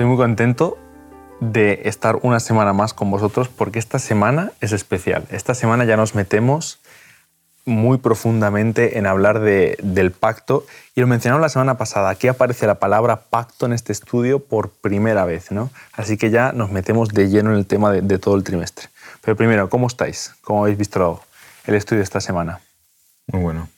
Estoy muy contento de estar una semana más con vosotros porque esta semana es especial. Esta semana ya nos metemos muy profundamente en hablar de, del pacto y lo mencionamos la semana pasada. Aquí aparece la palabra pacto en este estudio por primera vez, ¿no? Así que ya nos metemos de lleno en el tema de, de todo el trimestre. Pero primero, ¿cómo estáis? ¿Cómo habéis visto el estudio de esta semana? Muy bueno.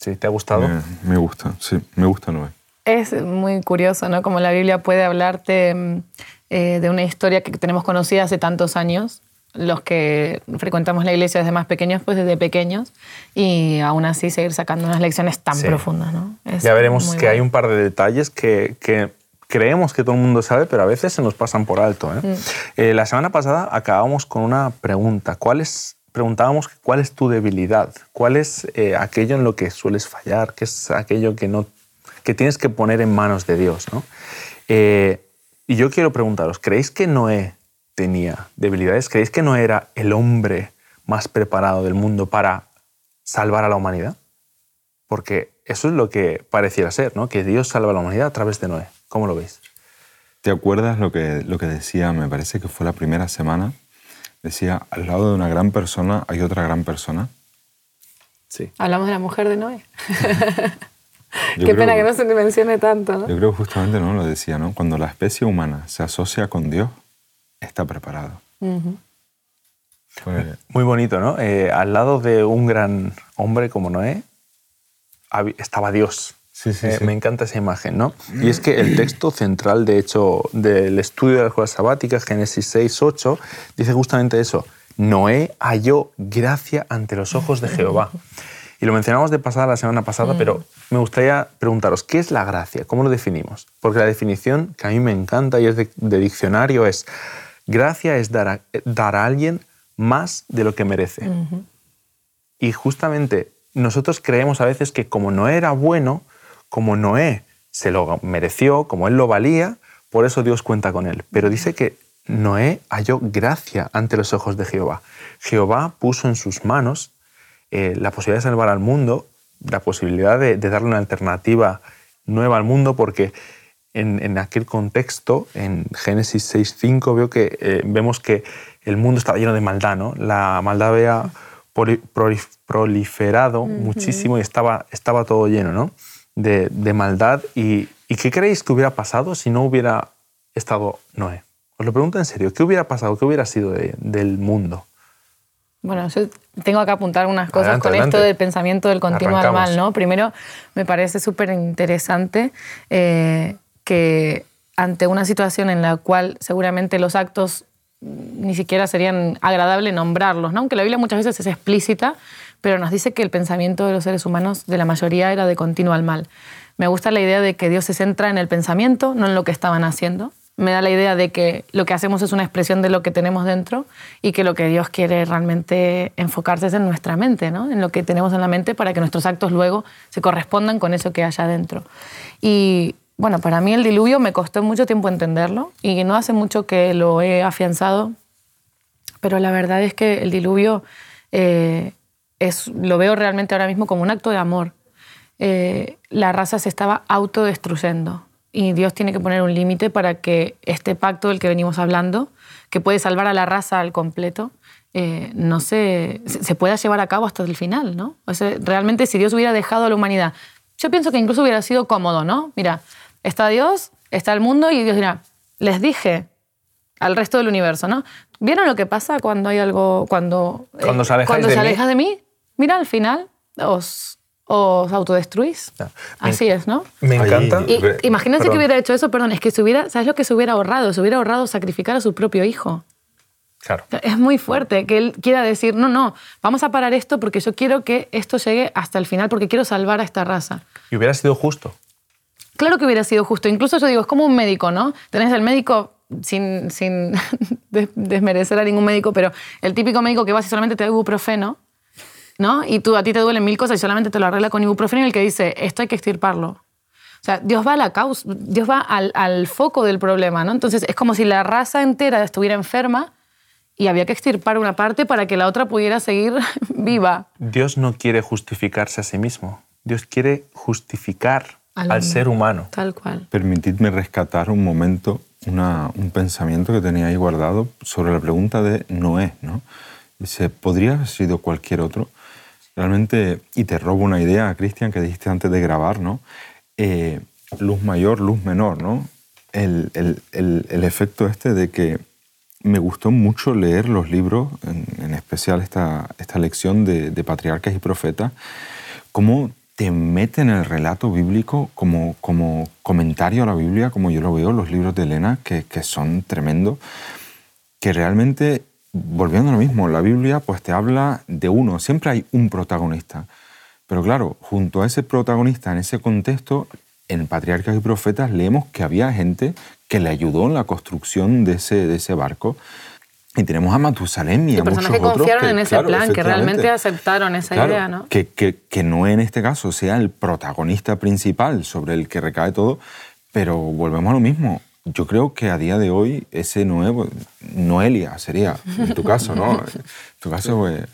¿Sí? ¿Te ha gustado? Me, me gusta, sí, me gusta Noé. Es muy curioso, ¿no? Como la Biblia puede hablarte mm, eh, de una historia que tenemos conocida hace tantos años, los que frecuentamos la iglesia desde más pequeños, pues desde pequeños, y aún así seguir sacando unas lecciones tan Sí. profundas, ¿no? Es ya veremos que bueno. hay un par de detalles que, que creemos que todo el mundo sabe, pero a veces se nos pasan por alto. ¿eh? Mm. Eh, la semana pasada acabamos con una pregunta. ¿Cuál es, preguntábamos cuál es tu debilidad, cuál es eh, aquello en lo que sueles fallar, qué es aquello que, no, que tienes que poner en manos de Dios. ¿no? Eh, y yo quiero preguntaros, ¿creéis que Noé tenía debilidades? ¿Creéis que no era el hombre más preparado del mundo para salvar a la humanidad? Porque eso es lo que pareciera ser, ¿no? Que Dios salva a la humanidad a través de Noé. ¿Cómo lo veis? ¿Te acuerdas lo que, lo que decía, me parece que fue la primera semana? Decía, al lado de una gran persona hay otra gran persona. Sí. Hablamos de la mujer de Noé. Yo Qué creo- pena que no se te mencione tanto, ¿no? Yo creo justamente, ¿no? Lo decía, ¿no? Cuando la especie humana se asocia con Dios, está preparado. Ujú. Fue- Muy bonito, ¿no? Eh, al lado de un gran hombre como Noé estaba Dios. Sí, sí, Eh, sí. Me encanta esa imagen, ¿no? Y es que el texto central, de hecho, del estudio de la escuela sabática, Génesis 6, 8, dice justamente eso. Noé halló gracia ante los ojos de Jehová. Y lo mencionamos de pasada la semana pasada, pero me gustaría preguntaros, ¿qué es la gracia? ¿Cómo lo definimos? Porque la definición que a mí me encanta y es de, de diccionario es, gracia es dar a, dar a alguien más de lo que merece. Y justamente nosotros creemos a veces que como Noé era bueno, como Noé se lo mereció, como él lo valía, por eso Dios cuenta con él. Pero dice que Noé halló gracia ante los ojos de Jehová. Jehová puso en sus manos eh, la posibilidad de salvar al mundo, la posibilidad de, de darle una alternativa nueva al mundo, porque en, en aquel contexto, en Génesis 6.5, veo que, eh, vemos que el mundo estaba lleno de maldad, ¿no? La maldad había proliferado muchísimo y estaba, estaba todo lleno, ¿no? De, de maldad. Y, ¿Y qué creéis que hubiera pasado si no hubiera estado Noé? Os lo pregunto en serio, ¿qué hubiera pasado? ¿Qué hubiera sido de- del mundo? Bueno, yo tengo que apuntar unas cosas Adelante, con adelante. esto del pensamiento del continuo al Arrancamos. mal, ¿no? Primero, me parece súper interesante eh, que ante una situación en la cual seguramente los actos ni siquiera serían agradable nombrarlos, ¿no? Aunque la Biblia muchas veces es explícita, pero nos dice que el pensamiento de los seres humanos, de la mayoría, era de continuo al mal. Me gusta la idea de que Dios se centra en el pensamiento, no en lo que estaban haciendo. Me da la idea de que lo que hacemos es una expresión de lo que tenemos dentro y que lo que Dios quiere realmente enfocarse es en nuestra mente, ¿no? en lo que tenemos en la mente para que nuestros actos luego se correspondan con eso que hay adentro. Y bueno, para mí el diluvio me costó mucho tiempo entenderlo y no hace mucho que lo he afianzado, pero la verdad es que el diluvio eh, es, lo veo realmente ahora mismo como un acto de amor. Eh, la raza se estaba autodestruyendo y Dios tiene que poner un límite para que este pacto del que venimos hablando, que puede salvar a la raza al completo, eh, no se, se se pueda llevar a cabo hasta el final, ¿no? O sea, realmente si Dios hubiera dejado a la humanidad, yo pienso que incluso hubiera sido cómodo, ¿no? Mira, está Dios, está el mundo y Dios dirá, les dije al resto del universo, ¿no? ¿Vieron lo que pasa cuando hay algo, cuando, eh, Cuando os alejáis cuando de se aleja de mí? Mira, al final os, os autodestruís. Ya. Me- Así es, ¿no? Me encanta. Y Re- imagínense perdón. que hubiera hecho eso, perdón, es que se hubiera, ¿sabes lo que se hubiera ahorrado? Se hubiera ahorrado sacrificar a su propio hijo. Claro. Es muy fuerte que él quiera decir, no, no, vamos a parar esto porque yo quiero que esto llegue hasta el final porque quiero salvar a esta raza. Y hubiera sido justo. Claro que hubiera sido justo. Incluso yo digo, es como un médico, ¿no? Tenés el médico, sin, sin des- desmerecer a ningún médico, pero el típico médico que vas y solamente te da ibuprofeno, ¿no? Y tú, a ti te duelen mil cosas y solamente te lo arregla con ibuprofeno y el que dice, esto hay que extirparlo. O sea, Dios va a la causa, Dios va al, al foco del problema, ¿no? Entonces es como si la raza entera estuviera enferma y había que extirpar una parte para que la otra pudiera seguir viva. Dios no quiere justificarse a sí mismo. Dios quiere justificar Al al, ser humano. Tal cual. Permitidme rescatar un momento, un pensamiento que tenía ahí guardado sobre la pregunta de Noé. ¿no? Dice, ¿podría haber sido cualquier otro? Realmente, y te robo una idea, Cristian, que dijiste antes de grabar, ¿no? Eh, luz mayor, luz menor, ¿no? El, el, el, efecto este de que me gustó mucho leer los libros, en, especial esta, esta lección de, patriarcas y profetas, cómo te meten en el relato bíblico como, como comentario a la Biblia, como yo lo veo, los libros de Elena, que, que son tremendos, que realmente, volviendo a lo mismo, la Biblia pues te habla de uno, siempre hay un protagonista, pero claro, junto a ese protagonista, en ese contexto, en Patriarcas y Profetas leemos que había gente que le ayudó en la construcción de ese, de ese barco. Y tenemos a Matusalén y, a personas muchos que confiaron otros en ese plan, que realmente aceptaron esa idea, ¿no? Que, que, que no en este caso sea el protagonista principal sobre el que recae todo, pero volvemos a lo mismo. Yo creo que a día de hoy ese nuevo, Noelia sería, en tu caso, ¿no? En tu caso, pues,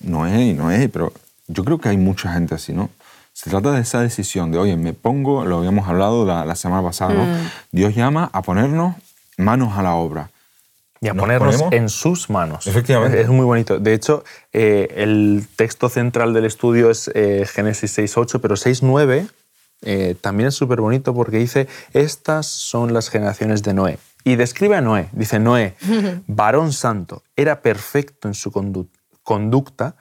Noé y Noé, pero yo creo que hay mucha gente así, ¿no? Se trata de esa decisión de, oye, me pongo, lo habíamos hablado la, semana pasada, ¿no? Mm. Dios llama a ponernos manos a la obra. Y a ponernos en sus manos. Efectivamente. Es muy bonito. De hecho, eh, el texto central del estudio es eh, Génesis 6.8, pero 6.9 eh, también es súper bonito porque dice, estas son las generaciones de Noé. Y describe a Noé. Dice, Noé, varón santo, era perfecto en su conducta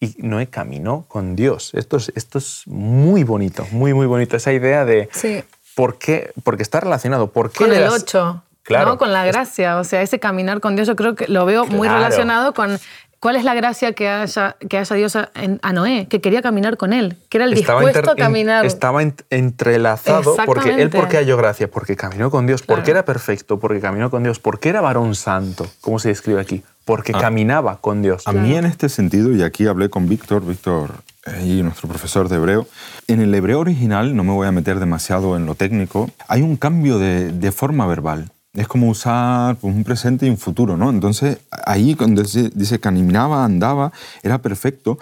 y Noé caminó con Dios. Esto es, esto es muy bonito, muy, muy bonito. Esa idea de sí. por qué, porque está relacionado. ¿por qué con el 8, claro, ¿no? con la gracia. O sea, ese caminar con Dios yo creo que lo veo muy relacionado con ¿Cuál es la gracia que haya, que haya Dios a, a, Noé? Que quería caminar con él, que era el dispuesto a caminar. estaba entrelazado porque él, ¿por qué halló gracia? Porque caminó con Dios, porque era perfecto, porque caminó con Dios, porque era varón santo, ¿cómo se describe aquí? Porque ah. caminaba con Dios. A mí en este sentido, y aquí hablé con Víctor, Víctor eh, y nuestro profesor de hebreo, en el hebreo original, no me voy a meter demasiado en lo técnico, hay un cambio de, de forma verbal es como usar pues, un presente y un futuro, ¿no? Entonces, ahí cuando dice, caminaba, andaba, era perfecto.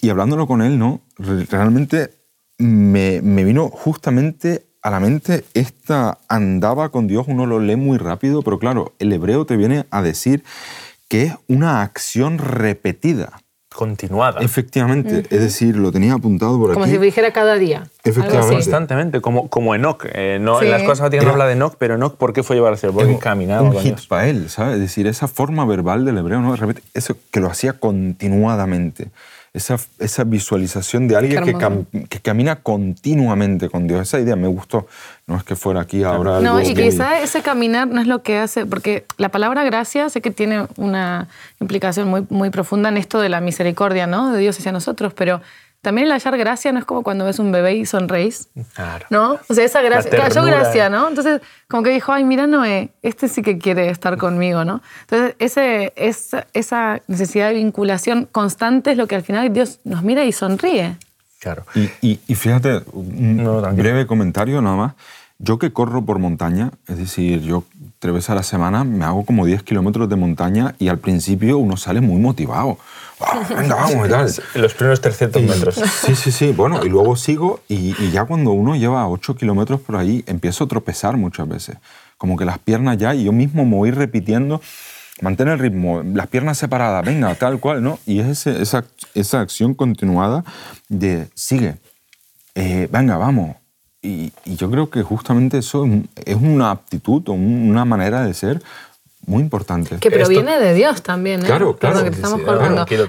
Y hablándolo con él, ¿no? Realmente me, vino justamente a la mente esta andaba con Dios, uno lo lee muy rápido, pero claro, el hebreo te viene a decir que es una acción repetida continuada. Efectivamente, es decir, lo tenía apuntado por aquí. Como si dijera cada día. Efectivamente. Constantemente, como, como Enoch. Eh, no, En las cosas no habla de Enoch, pero Enoch, ¿por qué fue llevar al cielo? Porque caminaba. Un hit para él, ¿sabes? Es decir, esa forma verbal del hebreo, ¿no? De repente, eso que lo hacía continuadamente esa, esa visualización de alguien que, que, camina continuamente con Dios. Esa idea me gustó. No es que fuera aquí ahora No, y quizá ese caminar no es lo que hace, porque la palabra gracia sé que tiene una implicación muy, muy profunda en esto de la misericordia, ¿no? De Dios hacia nosotros, pero también el hallar gracia no es como cuando ves un bebé y sonreís. Claro. ¿No? O sea, esa gracia. Cayó gracia, ¿no? Entonces, como que dijo, ay, mira, Noé, este sí que quiere estar conmigo, ¿no? Entonces, ese, esa, esa necesidad de vinculación constante es lo que al final Dios nos mira y sonríe. Claro. Y, y, fíjate, un breve comentario nada más. Yo que corro por montaña, es decir, yo tres veces a la semana me hago como 10 kilómetros de montaña y al principio uno sale muy motivado. venga, vamos y tal. Los primeros 300 metros. Sí, sí, sí. Bueno, y luego sigo y, ya cuando uno lleva 8 kilómetros por ahí, empiezo a tropezar muchas veces. Como que las piernas ya, y yo mismo me voy repitiendo, mantén el ritmo, las piernas separadas, venga, tal cual, ¿no? Y es esa, esa acción continuada de sigue, eh, venga, vamos, y, yo creo que justamente eso es una aptitud o una manera de ser muy importante. Que proviene de Dios también, ¿eh? Claro, claro. que estamos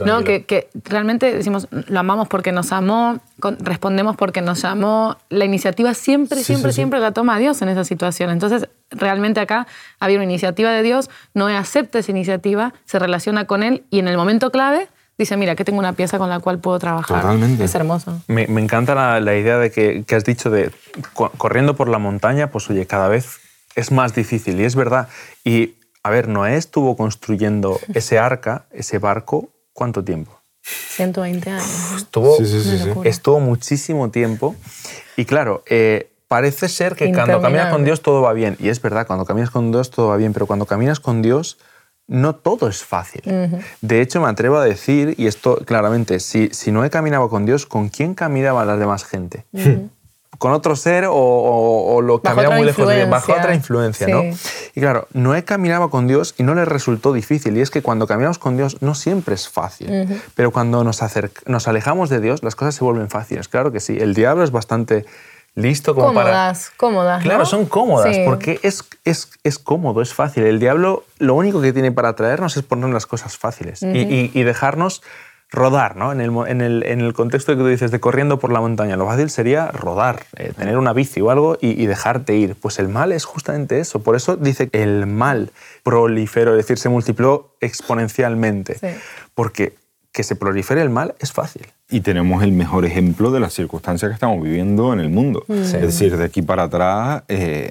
no, que, que, realmente decimos, lo amamos porque nos amó, respondemos porque nos amó. La iniciativa siempre, siempre, siempre la toma Dios en esa situación. Entonces, realmente acá había una iniciativa de Dios, no acepta esa iniciativa, se relaciona con Él y en el momento clave dice, mira, que tengo una pieza con la cual puedo trabajar. Totalmente. Es hermoso. Me, me encanta la, la, idea de que, que, has dicho de corriendo por la montaña, pues oye, cada vez es más difícil. Y es verdad. Y, a ver, Noé estuvo construyendo ese arca, ese barco, ¿cuánto tiempo? 120 años. Estuvo, sí, sí, sí, estuvo muchísimo tiempo. Y claro, eh, parece ser que cuando caminas con Dios todo va bien. Y es verdad, cuando caminas con Dios todo va bien, pero cuando caminas con Dios no todo es fácil. De hecho, me atrevo a decir, y esto claramente, si, si no he caminado con Dios, ¿con quién caminaba la demás gente? con otro ser o, o- o lo caminaba muy lejos de Dios, bajo otra influencia, ¿no? Y claro, Noé caminaba con Dios y no le resultó difícil. Y es que cuando caminamos con Dios no siempre es fácil. Pero cuando nos, nos alejamos de Dios, las cosas se vuelven fáciles. Claro que sí. El diablo es bastante listo como para... Cómodas, cómodas. ¿no? Claro, son cómodas, Sí. porque es, es, es cómodo, es fácil. El diablo lo único que tiene para atraernos es ponernos las cosas fáciles y, y- y dejarnos rodar, ¿no? En el, en, el, en el contexto que tú dices de corriendo por la montaña, lo fácil sería rodar, eh, tener una bici o algo y, y dejarte ir. Pues el mal es justamente eso. Por eso dice que el mal proliferó, es decir, se multiplicó exponencialmente. Sí. Porque que se prolifere el mal es fácil. Y tenemos el mejor ejemplo de las circunstancias que estamos viviendo en el mundo. Es decir, de aquí para atrás, eh,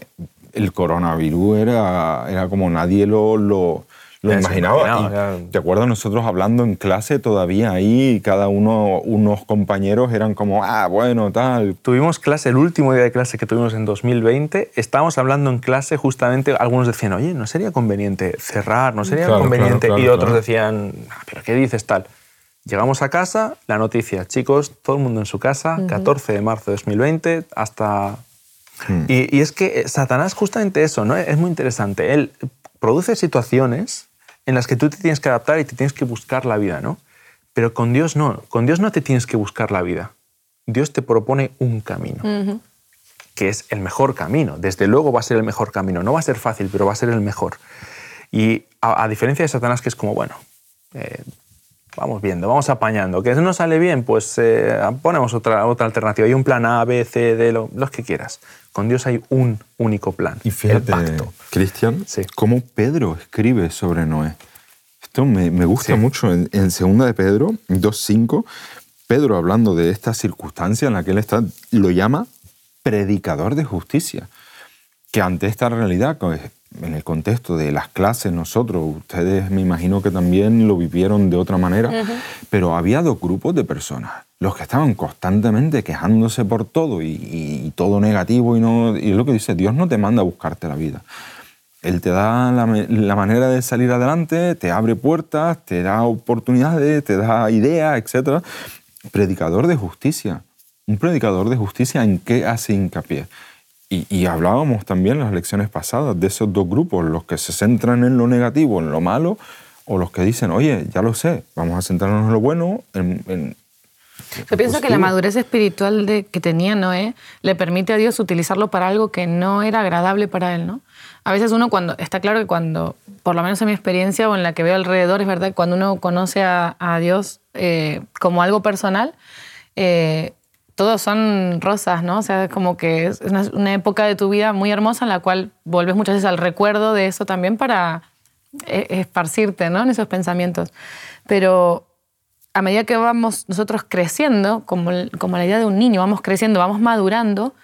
el coronavirus era, era como nadie lo, lo, lo imaginaba. imaginaba, Y. ¿Te acuerdas nosotros hablando en clase todavía ahí? Cada uno, unos compañeros eran como, ah, bueno, tal. Tuvimos clase, el último día de clase que tuvimos en 2020, estábamos hablando en clase justamente, algunos decían, oye, ¿no sería conveniente cerrar? ¿No sería Claro, conveniente? claro, y claro, otros claro. decían, "Ah, ¿pero qué dices tal? Llegamos a casa, la noticia, chicos, todo el mundo en su casa, 14 de marzo de 2020, hasta... Hmm. Y, y es que eh, Satanás justamente eso, ¿no? Es muy interesante. Él produce situaciones en las que tú te tienes que adaptar y te tienes que buscar la vida, ¿no? Pero con Dios no. Con Dios no te tienes que buscar la vida. Dios te propone un camino, que es el mejor camino. Desde luego va a ser el mejor camino. No va a ser fácil, pero va a ser el mejor. Y a, a diferencia de Satanás, que es como, bueno, eh, vamos viendo, vamos apañando. Que no sale bien, pues eh, ponemos otra, otra alternativa. Hay un plan A, B, C, D, lo- los que quieras. Con Dios hay un único plan, Y fíjate, el pacto. Cristian, Sí. cómo Pedro escribe sobre Noé. Esto me, me gusta Sí. mucho. En, en segunda de Pedro 2.5, Pedro hablando de esta circunstancia en la que él está, lo llama predicador de justicia. Que ante esta realidad, pues, en el contexto de las clases, nosotros, ustedes me imagino que también lo vivieron de otra manera, pero había dos grupos de personas, los que estaban constantemente quejándose por todo y, y- y todo negativo y no y es lo que dice, Dios no te manda a buscarte la vida. Él te da la, la manera de salir adelante, te abre puertas, te da oportunidades, te da ideas, etc. Predicador de justicia. Un predicador de justicia en qué hace hincapié. Y, y hablábamos también en las lecciones pasadas de esos dos grupos, los que se centran en lo negativo, en lo malo, o los que dicen, oye, ya lo sé, vamos a centrarnos en lo bueno, en, en- Yo pienso que la madurez espiritual de, que tenía Noé le permite a Dios utilizarlo para algo que no era agradable para él, ¿no? A veces uno cuando, está claro que cuando, por lo menos en mi experiencia o en la que veo alrededor, es verdad, cuando uno conoce a, a Dios eh, como algo personal, eh, todos son rosas, ¿no? O sea, es como que es una, época de tu vida muy hermosa en la cual volves muchas veces al recuerdo de eso también para eh, esparcirte, ¿no? En esos pensamientos. Pero a medida que vamos nosotros creciendo, como, como la idea de un niño, vamos creciendo, vamos madurando,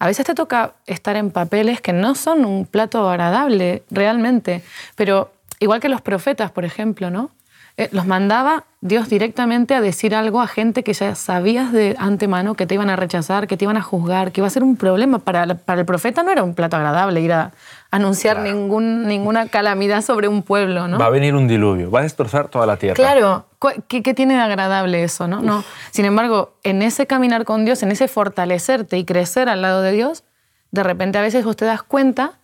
a veces te toca estar en papeles que no son un plato agradable realmente, pero igual que los profetas, por ejemplo, ¿no? Eh, los mandaba Dios directamente a decir algo a gente que ya sabías de antemano que te iban a rechazar, que te iban a juzgar, que iba a ser un problema. Para, para el profeta no era un plato agradable ir a anunciar ningún, ninguna calamidad sobre un pueblo, ¿no? Va a venir un diluvio, va a destrozar toda la tierra. Claro, ¿qué, qué tiene de agradable eso? ¿no? no. Sin embargo, en ese caminar con Dios, en ese fortalecerte y crecer al lado de Dios, de repente a veces vos te das cuenta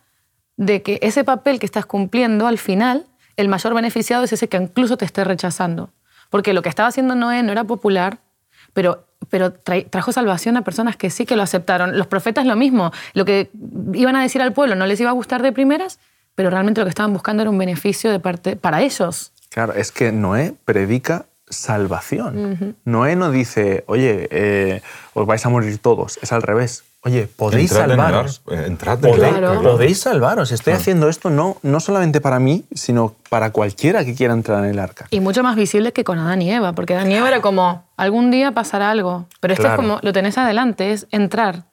de que ese papel que estás cumpliendo al final, el mayor beneficiado es ese que incluso te esté rechazando. Porque lo que estaba haciendo Noé no era popular, pero, pero trajo salvación a personas que sí que lo aceptaron. Los profetas lo mismo. Lo que iban a decir al pueblo no les iba a gustar de primeras, pero realmente lo que estaban buscando era un beneficio de parte, para ellos. Claro, es que Noé predica salvación. Noé no dice, oye, eh, os vais a morir todos. Es al revés. Oye, podéis Entrad en el salvaros. eh, entrad en el Podéis, arca, claro. podéis salvaros. Estoy haciendo esto no, no solamente para mí, sino para cualquiera que quiera entrar en el arca. Y mucho más visible que con Adán y Eva, porque Adán y Eva era como, algún día pasará algo, pero esto Claro. es como, lo tenés adelante, es entrar.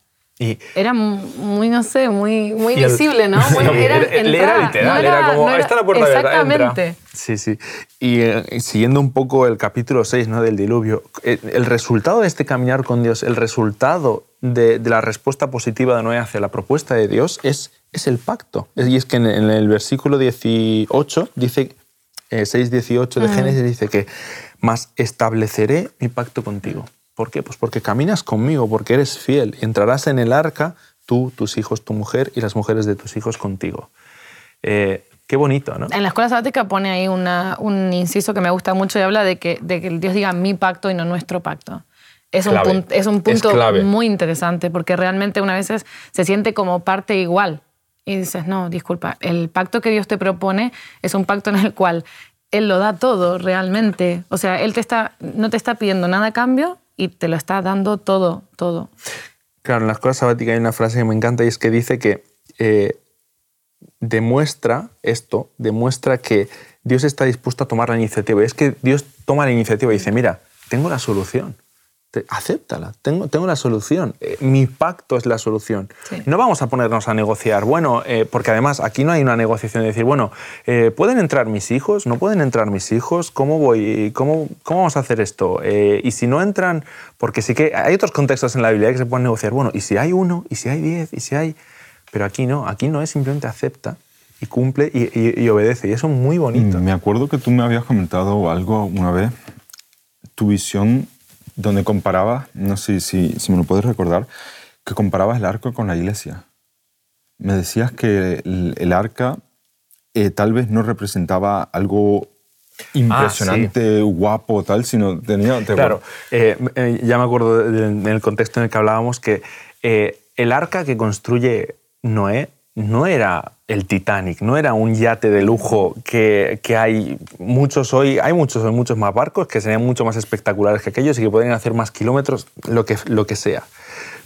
Y Era mu- muy, no sé, muy, muy el- visible, ¿no? Sí, era, era- era literal, no era como, no "Ahí está la puerta abierta, entra". Exactamente. Sí, sí. Y eh, siguiendo un poco el capítulo 6 ¿no? del diluvio, eh, el resultado de este caminar con Dios, el resultado de, de la respuesta positiva de Noé hacia la propuesta de Dios es, es el pacto. Y es que en, en el versículo 18 dice, eh, 6.18 de Génesis dice que, más estableceré mi pacto contigo. ¿Por qué? Pues porque caminas conmigo, porque eres fiel entrarás en el arca tú, tus hijos, tu mujer y las mujeres de tus hijos contigo. Eh, qué bonito, ¿no? En la escuela sabática pone ahí un inciso que me gusta mucho y habla de que, de que Dios diga mi pacto y no nuestro pacto. Es un, punto, es un punto muy interesante porque realmente una vez se siente como parte igual. Y dices, no, disculpa, el pacto que Dios te propone es un pacto en el cual Él lo da todo realmente. O sea, Él te está, no te está pidiendo nada a cambio y te lo está dando todo, todo. Claro, en la escuela sabática hay una frase que me encanta y es que dice que eh, demuestra esto, demuestra que Dios está dispuesto a tomar la iniciativa. Y es que Dios toma la iniciativa y dice, mira, tengo la solución acéptala, tengo, tengo la solución, eh, mi pacto es la solución. No vamos a ponernos a negociar, bueno, eh, porque además aquí no hay una negociación de decir, bueno, eh, ¿pueden entrar mis hijos? ¿No pueden entrar mis hijos? ¿Cómo voy? ¿Cómo, cómo vamos a hacer esto? y si no entran, porque sí que hay otros contextos en la Biblia que se pueden negociar, bueno, ¿y si hay uno? ¿Y si hay diez? ¿Y si hay...? Pero aquí no, aquí no es simplemente acepta y cumple y, y obedece, y eso es muy bonito. Me acuerdo que tú me habías comentado algo una vez, tu visión donde comparaba, no sé si, si me lo puedes recordar, que comparabas el arca con la iglesia. Me decías que el, arca eh, tal vez no representaba algo impresionante, ah, guapo, tal, sino tenía... claro, eh, eh, ya me acuerdo en el contexto en el que hablábamos que el arca que construye Noé no era el Titanic, no era un yate de lujo que, hay muchos hoy, hay muchos hoy, muchos más barcos que serían mucho más espectaculares que aquellos y que podrían hacer más kilómetros, lo que, lo que sea.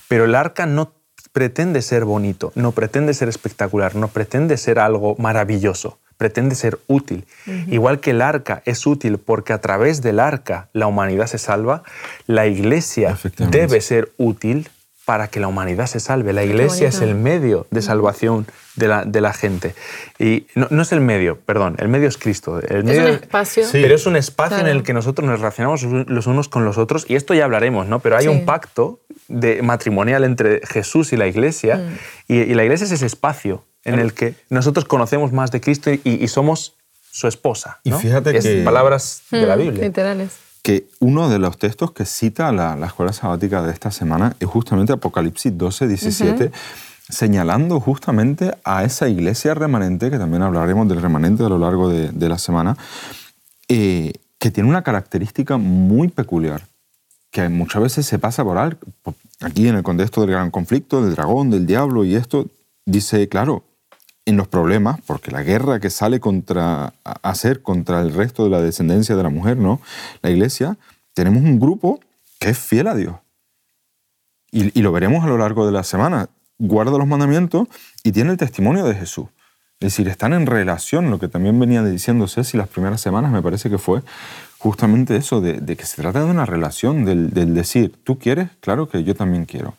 Pero el arca no pretende ser bonito, no pretende ser espectacular, no pretende ser algo maravilloso, pretende ser útil. Igual que el arca es útil porque a través del arca la humanidad se salva, la iglesia debe ser útil para que la humanidad se salve. La iglesia es el medio de salvación de la, de la gente. Y no, es el medio, perdón, el medio es Cristo. El medio, es un espacio. Pero es un espacio en el que nosotros nos relacionamos los unos con los otros, y esto ya hablaremos, ¿no? Pero hay un pacto de matrimonial entre Jesús y la iglesia, mm. y, la iglesia es ese espacio en el que nosotros conocemos más de Cristo y, somos su esposa. Y fíjate que... Palabras de la mm, Biblia. Literales que uno de los textos que cita la, escuela sabática de esta semana es justamente Apocalipsis 12, 17, señalando justamente a esa iglesia remanente, que también hablaremos del remanente a lo largo de, la semana, eh, que tiene una característica muy peculiar, que muchas veces se pasa por alto. Aquí en el contexto del gran conflicto, del dragón, del diablo y esto, dice, claro, en los problemas, porque la guerra que sale contra, a hacer contra el resto de la descendencia de la mujer, ¿no? La iglesia, tenemos un grupo que es fiel a Dios. Y, lo veremos a lo largo de la semana. Guarda los mandamientos y tiene el testimonio de Jesús. Es decir, están en relación, lo que también venía diciendo Ceci las primeras semanas, me parece que fue justamente eso, de, que se trata de una relación, del, del decir, tú quieres, claro que yo también quiero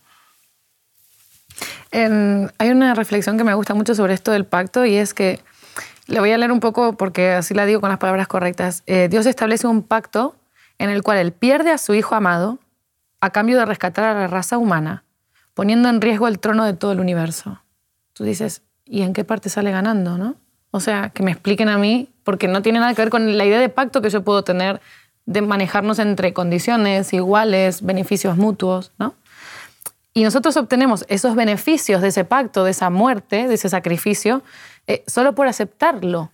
hay una reflexión que me gusta mucho sobre esto del pacto y es que, le voy a leer un poco porque así la digo con las palabras correctas, eh, Dios establece un pacto en el cual Él pierde a su Hijo amado a cambio de rescatar a la raza humana, poniendo en riesgo el trono de todo el universo. Tú dices, ¿y en qué parte sale ganando? ¿no? O sea, que me expliquen a mí, porque no tiene nada que ver con la idea de pacto que yo puedo tener de manejarnos entre condiciones iguales, beneficios mutuos, ¿no? Y nosotros obtenemos esos beneficios de ese pacto, de esa muerte, de ese sacrificio, eh, solo por aceptarlo.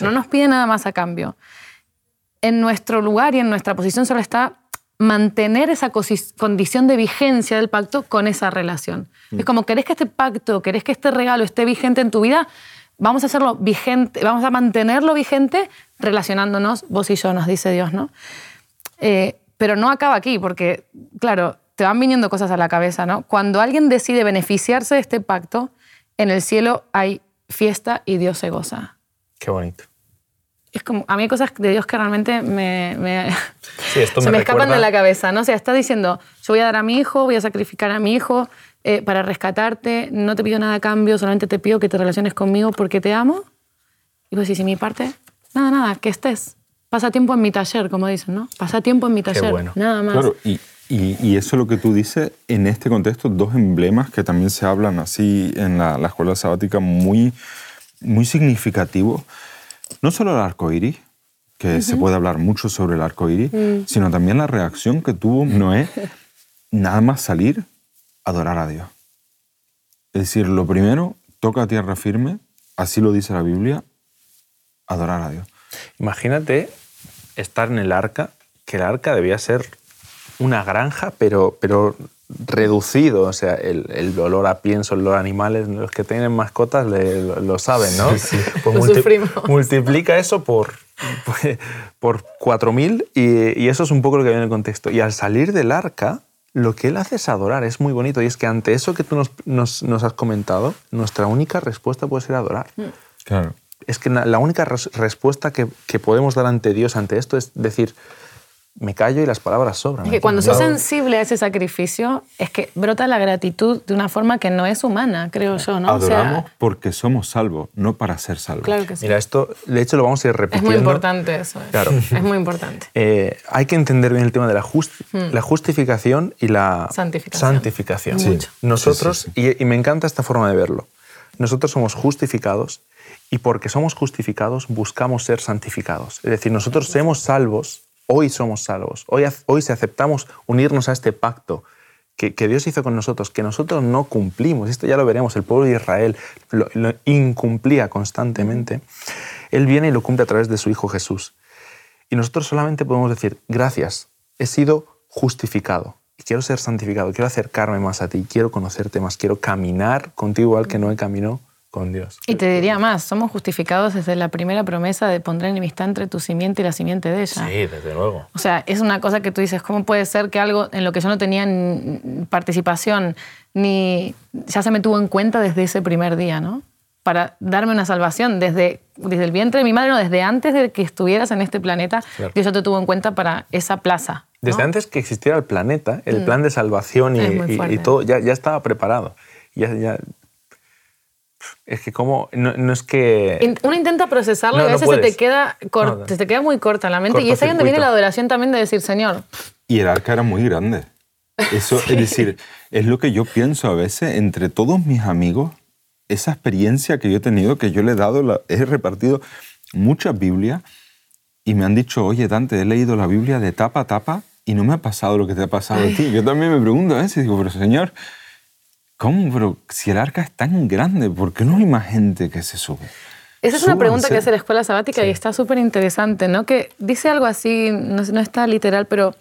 No nos pide nada más a cambio. En nuestro lugar y en nuestra posición solo está mantener esa condición de vigencia del pacto con esa relación. Es como, ¿querés que este pacto, querés que este regalo esté vigente en tu vida? Vamos a hacerlo vigente, vamos a mantenerlo vigente relacionándonos vos y yo, nos dice Dios, ¿no? Eh, pero no acaba aquí, porque, claro, te van viniendo cosas a la cabeza, ¿no? Cuando alguien decide beneficiarse de este pacto, en el cielo hay fiesta y Dios se goza. Qué bonito. Es como, a mí hay cosas de Dios que realmente me, se me escapan de la cabeza, ¿no? O sea, está diciendo, yo voy a dar a mi hijo, voy a sacrificar a mi hijo eh, para rescatarte, no te pido nada a cambio, solamente te pido que te relaciones conmigo porque te amo. Y pues, ¿y si mi parte? Nada, nada, que estés. Pasa tiempo en mi taller, como dicen, ¿no? Pasa tiempo en mi taller, Qué bueno. nada más. Claro, y y, eso es lo que tú dices, en este contexto, dos emblemas que también se hablan así en la, escuela sabática muy, muy significativos. No solo el arco iris, que se puede hablar mucho sobre el arco iris, sino también la reacción que tuvo Noé nada más salir a adorar a Dios. Es decir, lo primero, toca tierra firme, así lo dice la Biblia, adorar a Dios. Imagínate estar en el arca, que el arca debía ser una granja, pero, pero reducido, o sea, el, el olor a pienso, el olor a animales, los que tienen mascotas le- lo, lo saben, ¿no? Pues Lo sufrimos. multiplica eso por, por 4.000 y, y eso es un poco lo que viene en el contexto. Y al salir del arca, lo que él hace es adorar, es muy bonito. Y es que ante eso que tú nos, nos- nos has comentado, nuestra única respuesta puede ser adorar. Claro. Es que la única res- respuesta que, que podemos dar ante Dios ante esto es decir, me callo y las palabras sobran. Es que cuando sos Claro. sensible a ese sacrificio, es que brota la gratitud de una forma que no es humana, creo yo, ¿no? O sea, Adoramos porque somos salvos, no para ser salvos. claro que sí. Mira, esto, de hecho, lo vamos a ir es repitiendo. muy importante eso. eh. Claro. Es muy importante. Eh, hay que entender bien el tema de la, justi- la justificación y la Hmm. Santificación. santificación. Sí. Nosotros, Sí, sí, Y, y me encanta esta forma de verlo, nosotros somos justificados y porque somos justificados buscamos ser santificados. Es decir, nosotros somos salvos, hoy somos salvos, hoy, hoy si aceptamos unirnos a este pacto que, Dios hizo con nosotros, que nosotros no cumplimos, esto ya lo veremos, el pueblo de Israel lo, incumplía constantemente, Él viene y lo cumple a través de su Hijo Jesús. Y nosotros solamente podemos decir, gracias, he sido justificado. Quiero ser santificado, quiero acercarme más a ti, quiero conocerte más, quiero caminar contigo igual que Noé caminó con Dios. Y te diría más, somos justificados desde la primera promesa de pondré enemistad entre tu simiente y la simiente de ella. desde luego. O sea, es una cosa que tú dices, ¿cómo puede ser que algo en lo que yo no tenía participación ni ya se me tuvo en cuenta desde ese primer día, ¿no? Para darme una salvación desde, desde el vientre de mi madre, no, desde antes de que estuvieras en este planeta, Claro. Dios ya te tuvo en cuenta para esa plaza. ¿no? Desde antes que existiera el planeta, el plan de salvación y, y- y todo ya, ya estaba preparado. Ya, ya- es que como, no, no es que... Uno intenta procesarlo No, y a no veces se te, queda No. se te queda muy corta la mente. Y es ahí donde viene la adoración también de decir, Señor, Y el arca era muy grande. Eso, es decir, es lo que yo pienso a veces entre todos mis amigos, esa experiencia que yo he tenido, que yo le he dado, la- he repartido muchas Biblias y me han dicho, oye Dante, he leído la Biblia de tapa a tapa y no me ha pasado lo que te ha pasado a ti. Yo también me pregunto a veces, digo, pero Señor, ¿cómo? Pero si el arca es tan grande, ¿por qué no hay más gente que se sube? Esa es una pregunta que hace la escuela sabática y está súper interesante, ¿no? Que dice algo así, no, no está literal, pero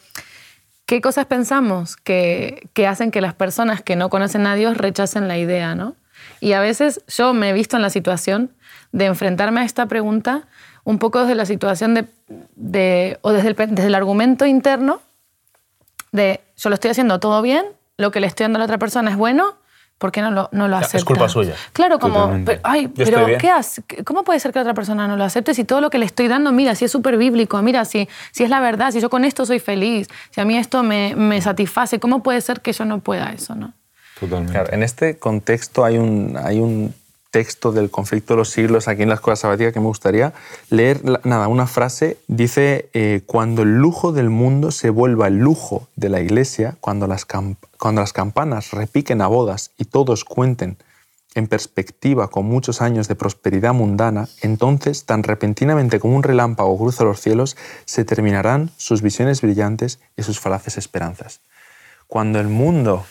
¿qué cosas pensamos que, que hacen que las personas que no conocen a Dios rechacen la idea, ¿no? Y a veces yo me he visto en la situación de enfrentarme a esta pregunta un poco desde la situación de, de- o desde el, desde el argumento interno de yo lo estoy haciendo todo bien, lo que le estoy dando a la otra persona es bueno, ¿por qué no lo, no lo sea, es acepta? culpa suya. Claro, como, pero, ay, Yo pero bien. ¿qué hace? ¿Cómo puede ser que la otra persona no lo acepte si todo lo que le estoy dando, mira, si es súper bíblico, mira, si, si es la verdad, si yo con esto soy feliz, si a mí esto me, me satisface, ¿cómo puede ser que yo no pueda eso, no? Totalmente. Claro, en este contexto hay un, hay un texto del conflicto de los siglos aquí en la escuela sabática que me gustaría leer. Nada, una frase dice, eh, cuando el lujo del mundo se vuelva el lujo de la iglesia, cuando las, cuando las campanas repiquen a bodas y todos cuenten en perspectiva con muchos años de prosperidad mundana, entonces, tan repentinamente como un relámpago cruza los cielos, se terminarán sus visiones brillantes y sus falaces esperanzas. Cuando el mundo,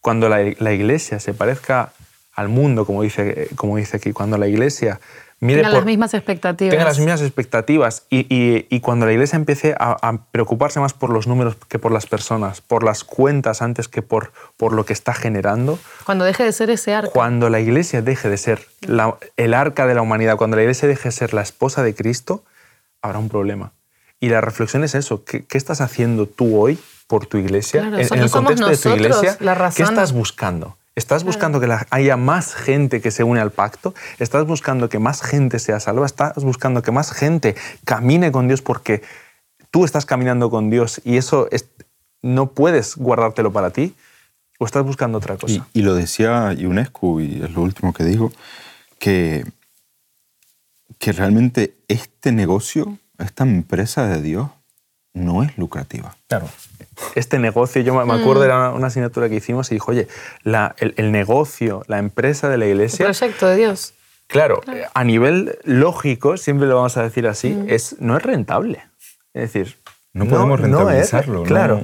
cuando la, iglesia se parezca al mundo, como dice, como dice aquí, cuando la iglesia mire Tengan por- las mismas expectativas. tenga las mismas expectativas y, y- y cuando la iglesia empiece a, a preocuparse más por los números que por las personas, por las cuentas antes que por, por lo que está generando, Cuando deje de ser ese arco. cuando la iglesia deje de ser la- el arca de la humanidad, cuando la iglesia deje de ser la esposa de Cristo, habrá un problema. Y la reflexión es eso, ¿qué, qué estás haciendo tú hoy por tu iglesia? Claro, en, en el contexto de tu iglesia, la ¿qué estás buscando? ¿Estás buscando que haya más gente que se une al pacto? ¿Estás buscando que más gente sea salva? ¿Estás buscando que más gente camine con Dios porque tú estás caminando con Dios y eso es- no puedes guardártelo para ti? ¿O estás buscando otra cosa? Y, y lo decía UNESCO, y es lo último que digo, que, que realmente este negocio, esta empresa de Dios, no es lucrativa. Claro. Este negocio, yo me- me Mm. acuerdo, era una asignatura que hicimos y dijo, oye, la- el, el negocio, la empresa de la El iglesia, proyecto de Dios. Claro, a nivel lógico, siempre lo vamos a decir así, es, no es rentable. Es decir, no podemos rentabilizarlo. claro,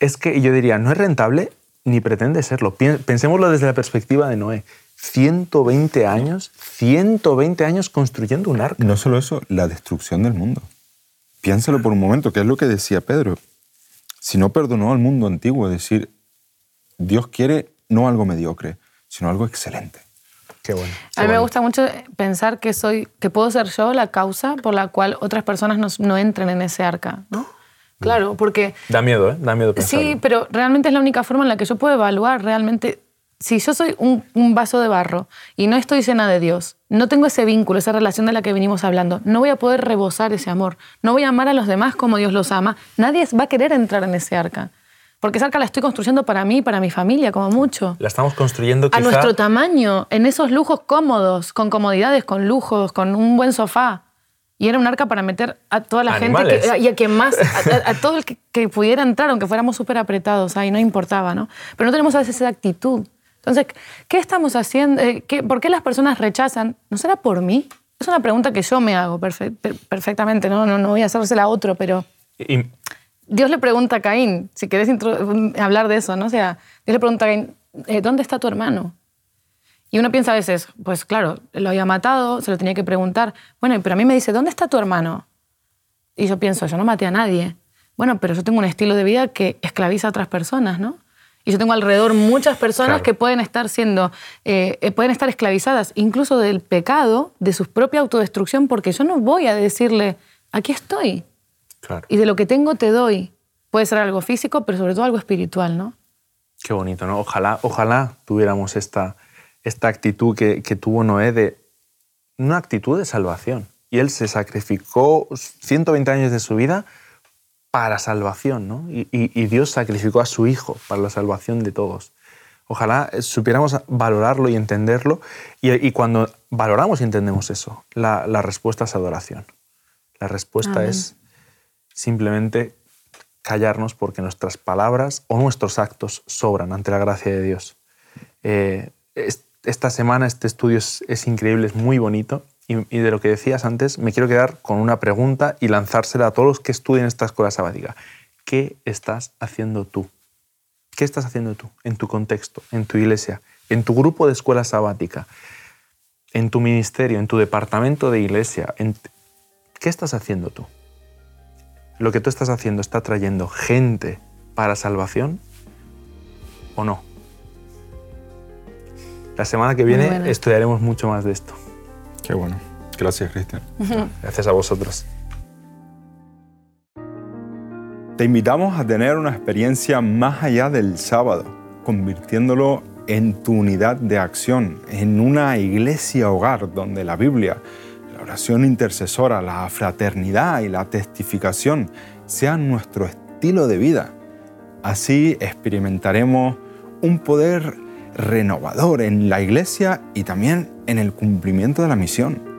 es que yo diría, no es rentable ni pretende serlo. Pensémoslo desde la perspectiva de Noé. 120 años, 120 años construyendo un arca. No solo eso, la destrucción del mundo. Piénsalo por un momento, que es lo que decía Pedro. Si no perdonó al mundo antiguo, es decir, Dios quiere no algo mediocre, sino algo excelente. Qué bueno. a mí me gusta mucho pensar que soy, que puedo ser yo la causa por la cual otras personas no, no entren en ese arca, ¿no? Claro, porque... Da miedo, ¿eh? Da miedo pensarlo. Sí, pero realmente es la única forma en la que yo puedo evaluar realmente si yo soy un, vaso de barro y no estoy llena de Dios, no tengo ese vínculo, esa relación de la que venimos hablando, no voy a poder rebosar ese amor, no voy a amar a los demás como Dios los ama, nadie va a querer entrar en ese arca. Porque esa arca la estoy construyendo para mí, para mi familia, como mucho. La estamos construyendo A nuestro tamaño, en esos lujos cómodos, con comodidades, con lujos, con un buen sofá. Y era un arca para meter a toda la gente y a quien más, a, todo el que, pudiera entrar, aunque fuéramos súper apretados ahí, no importaba, ¿no? Pero no tenemos a veces esa actitud. Entonces, ¿qué estamos haciendo? Eh, ¿Por qué las personas rechazan? ¿No será por mí? Es una pregunta que yo me hago perfectamente, ¿no? No, no voy a hacérsela a otro, pero... Dios le pregunta a Caín, si querés hablar de eso, ¿no? O sea, Dios le pregunta a Caín, eh, ¿dónde está tu hermano? Y uno piensa a veces, pues claro, lo había matado, se lo tenía que preguntar. Bueno, pero a mí me dice, ¿dónde está tu hermano? Y yo pienso, yo no maté a nadie. Bueno, pero yo tengo un estilo de vida que esclaviza a otras personas, ¿no? Y yo tengo alrededor muchas personas que pueden estar siendo, eh, eh, pueden estar esclavizadas, incluso del pecado, de su propia autodestrucción, porque yo no voy a decirle, aquí estoy. Y de lo que tengo te doy. Puede ser algo físico, pero sobre todo algo espiritual, ¿no? Qué bonito, ¿no? Ojalá, ojalá tuviéramos esta, esta actitud que, que tuvo Noé de una actitud de salvación. Y él se sacrificó 120 años de su vida para salvación, ¿no? Y, Dios sacrificó a su Hijo para la salvación de todos. Ojalá supiéramos valorarlo y entenderlo. Y, cuando valoramos y entendemos eso, la, respuesta es adoración. La respuesta es simplemente callarnos porque nuestras palabras o nuestros actos sobran ante la gracia de Dios. Eh, esta semana este estudio es, es increíble, es muy bonito y, de lo que decías antes, me quiero quedar con una pregunta y lanzársela a todos los que estudien esta escuela sabática. ¿Qué estás haciendo tú? ¿Qué estás haciendo tú en tu contexto, en tu iglesia, en tu grupo de escuela sabática, en tu ministerio, en tu departamento de iglesia? ¿Qué estás haciendo tú? ¿Lo que tú estás haciendo está trayendo gente para salvación o no? La semana que viene estudiaremos mucho más de esto. Qué bueno. Gracias, Cristian. Gracias a vosotros. Te invitamos a tener una experiencia más allá del sábado, convirtiéndolo en tu unidad de acción, en una iglesia hogar donde la Biblia, la oración intercesora, la fraternidad y la testificación sean nuestro estilo de vida. Así experimentaremos un poder renovador en la iglesia y también en el cumplimiento de la misión.